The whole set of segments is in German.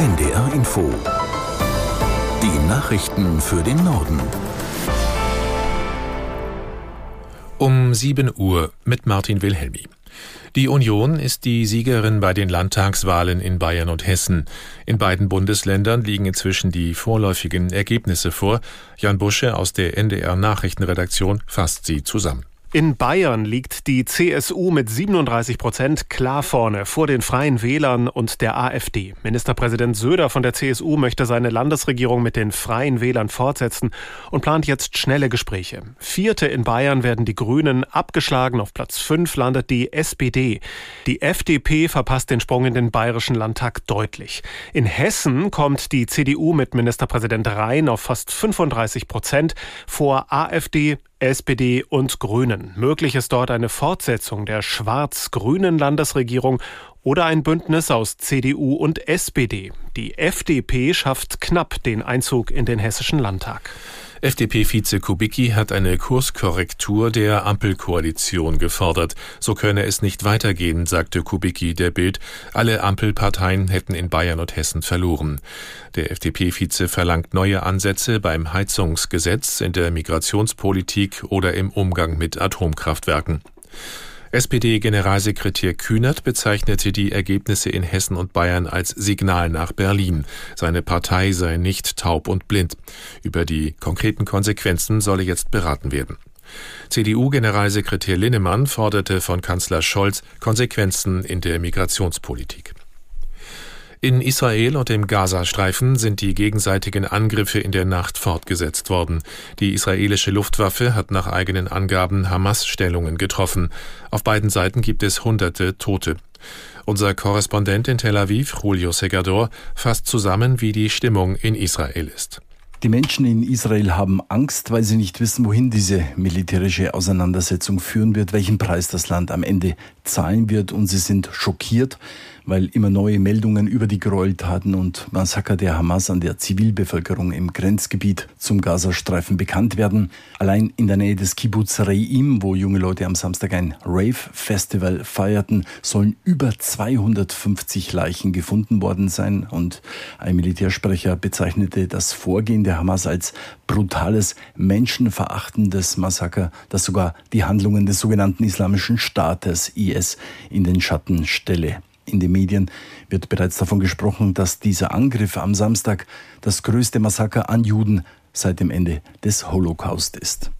NDR Info. Die Nachrichten für den Norden. Um 7 Uhr mit Martin Wilhelmi. Die Union ist die Siegerin bei den Landtagswahlen in Bayern und Hessen. In beiden Bundesländern liegen inzwischen die vorläufigen Ergebnisse vor. Jan Busche aus der NDR Nachrichtenredaktion fasst sie zusammen. In Bayern liegt die CSU mit 37 Prozent klar vorne vor den Freien Wählern und der AfD. Ministerpräsident Söder von der CSU möchte seine Landesregierung mit den Freien Wählern fortsetzen und plant jetzt schnelle Gespräche. Vierte in Bayern werden die Grünen abgeschlagen. Auf Platz fünf landet die SPD. Die FDP verpasst den Sprung in den Bayerischen Landtag deutlich. In Hessen kommt die CDU mit Ministerpräsident Rhein auf fast 35 Prozent vor AfD, SPD und Grünen. Möglich ist dort eine Fortsetzung der schwarz-grünen Landesregierung oder ein Bündnis aus CDU und SPD. Die FDP schafft knapp den Einzug in den Hessischen Landtag. FDP-Vize Kubicki hat eine Kurskorrektur der Ampelkoalition gefordert. So könne es nicht weitergehen, sagte Kubicki der Bild. Alle Ampelparteien hätten in Bayern und Hessen verloren. Der FDP-Vize verlangt neue Ansätze beim Heizungsgesetz, in der Migrationspolitik oder im Umgang mit Atomkraftwerken. SPD-Generalsekretär Kühnert bezeichnete die Ergebnisse in Hessen und Bayern als Signal nach Berlin. Seine Partei sei nicht taub und blind. Über die konkreten Konsequenzen solle jetzt beraten werden. CDU-Generalsekretär Linnemann forderte von Kanzler Scholz Konsequenzen in der Migrationspolitik. In Israel und im Gazastreifen sind die gegenseitigen Angriffe in der Nacht fortgesetzt worden. Die israelische Luftwaffe hat nach eigenen Angaben Hamas-Stellungen getroffen. Auf beiden Seiten gibt es hunderte Tote. Unser Korrespondent in Tel Aviv, Julio Segador, fasst zusammen, wie die Stimmung in Israel ist. Die Menschen in Israel haben Angst, weil sie nicht wissen, wohin diese militärische Auseinandersetzung führen wird, welchen Preis das Land am Ende zahlen wird. Und sie sind schockiert, weil immer neue Meldungen über die Gräueltaten und Massaker der Hamas an der Zivilbevölkerung im Grenzgebiet zum Gazastreifen bekannt werden. Allein in der Nähe des Kibbutz Reim, wo junge Leute am Samstag ein Rave-Festival feierten, sollen über 250 Leichen gefunden worden sein. Und ein Militärsprecher bezeichnete das Vorgehen der der Hamas als brutales, menschenverachtendes Massaker, das sogar die Handlungen des sogenannten Islamischen Staates IS in den Schatten stelle. In den Medien wird bereits davon gesprochen, dass dieser Angriff am Samstag das größte Massaker an Juden seit dem Ende des Holocaust ist.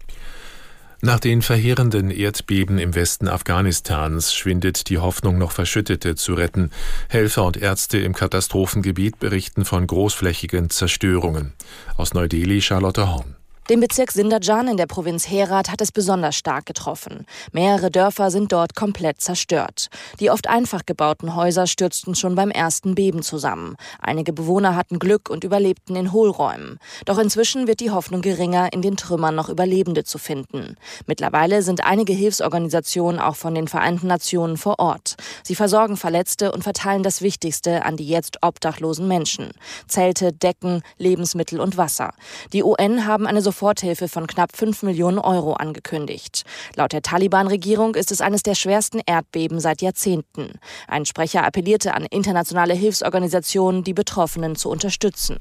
Nach den verheerenden Erdbeben im Westen Afghanistans schwindet die Hoffnung, noch Verschüttete zu retten. Helfer und Ärzte im Katastrophengebiet berichten von großflächigen Zerstörungen. Aus Neu-Delhi Charlotte Horn. Den Bezirk Sindajan in der Provinz Herat hat es besonders stark getroffen. Mehrere Dörfer sind dort komplett zerstört. Die oft einfach gebauten Häuser stürzten schon beim ersten Beben zusammen. Einige Bewohner hatten Glück und überlebten in Hohlräumen. Doch inzwischen wird die Hoffnung geringer, in den Trümmern noch Überlebende zu finden. Mittlerweile sind einige Hilfsorganisationen auch von den Vereinten Nationen vor Ort. Sie versorgen Verletzte und verteilen das Wichtigste an die jetzt obdachlosen Menschen. Zelte, Decken, Lebensmittel und Wasser. Die UN haben eine Soforthilfe von knapp 5 Millionen Euro angekündigt. Laut der Taliban-Regierung ist es eines der schwersten Erdbeben seit Jahrzehnten. Ein Sprecher appellierte an internationale Hilfsorganisationen, die Betroffenen zu unterstützen.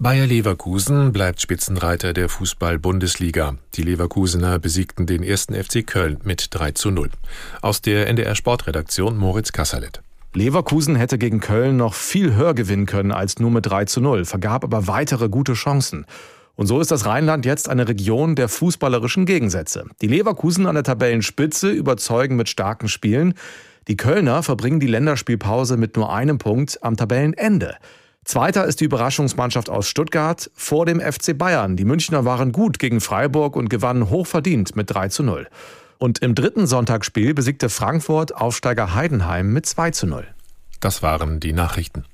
Bayer Leverkusen bleibt Spitzenreiter der Fußball-Bundesliga. Die Leverkusener besiegten den ersten FC Köln mit 3 zu 0. Aus der NDR Sportredaktion Moritz Kasserlet. Leverkusen hätte gegen Köln noch viel höher gewinnen können als nur mit 3 zu 0, vergab aber weitere gute Chancen. Und so ist das Rheinland jetzt eine Region der fußballerischen Gegensätze. Die Leverkusen an der Tabellenspitze überzeugen mit starken Spielen. Die Kölner verbringen die Länderspielpause mit nur einem Punkt am Tabellenende. Zweiter ist die Überraschungsmannschaft aus Stuttgart vor dem FC Bayern. Die Münchner waren gut gegen Freiburg und gewannen hochverdient mit 3 zu 0. Und im dritten Sonntagsspiel besiegte Frankfurt Aufsteiger Heidenheim mit 2 zu 0. Das waren die Nachrichten.